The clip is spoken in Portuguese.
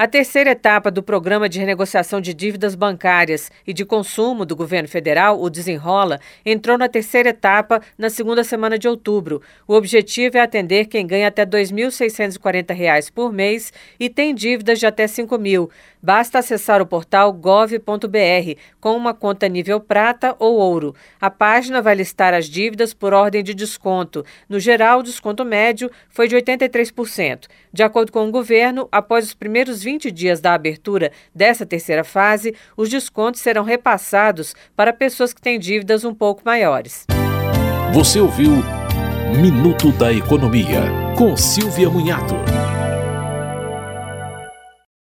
A terceira etapa do Programa de Renegociação de Dívidas Bancárias e de Consumo do governo federal, o Desenrola, entrou na terceira etapa na segunda semana de outubro. O objetivo é atender quem ganha até R$ 2.640 por mês e tem dívidas de até R$ 5 mil. Basta acessar o portal gov.br com uma conta nível prata ou ouro. A página vai listar as dívidas por ordem de desconto. No geral, o desconto médio foi de 83%. De acordo com o governo, após os primeiros 20 dias da abertura dessa terceira fase, os descontos serão repassados para pessoas que têm dívidas um pouco maiores. Você ouviu Minuto da Economia, com Silvia Munhato.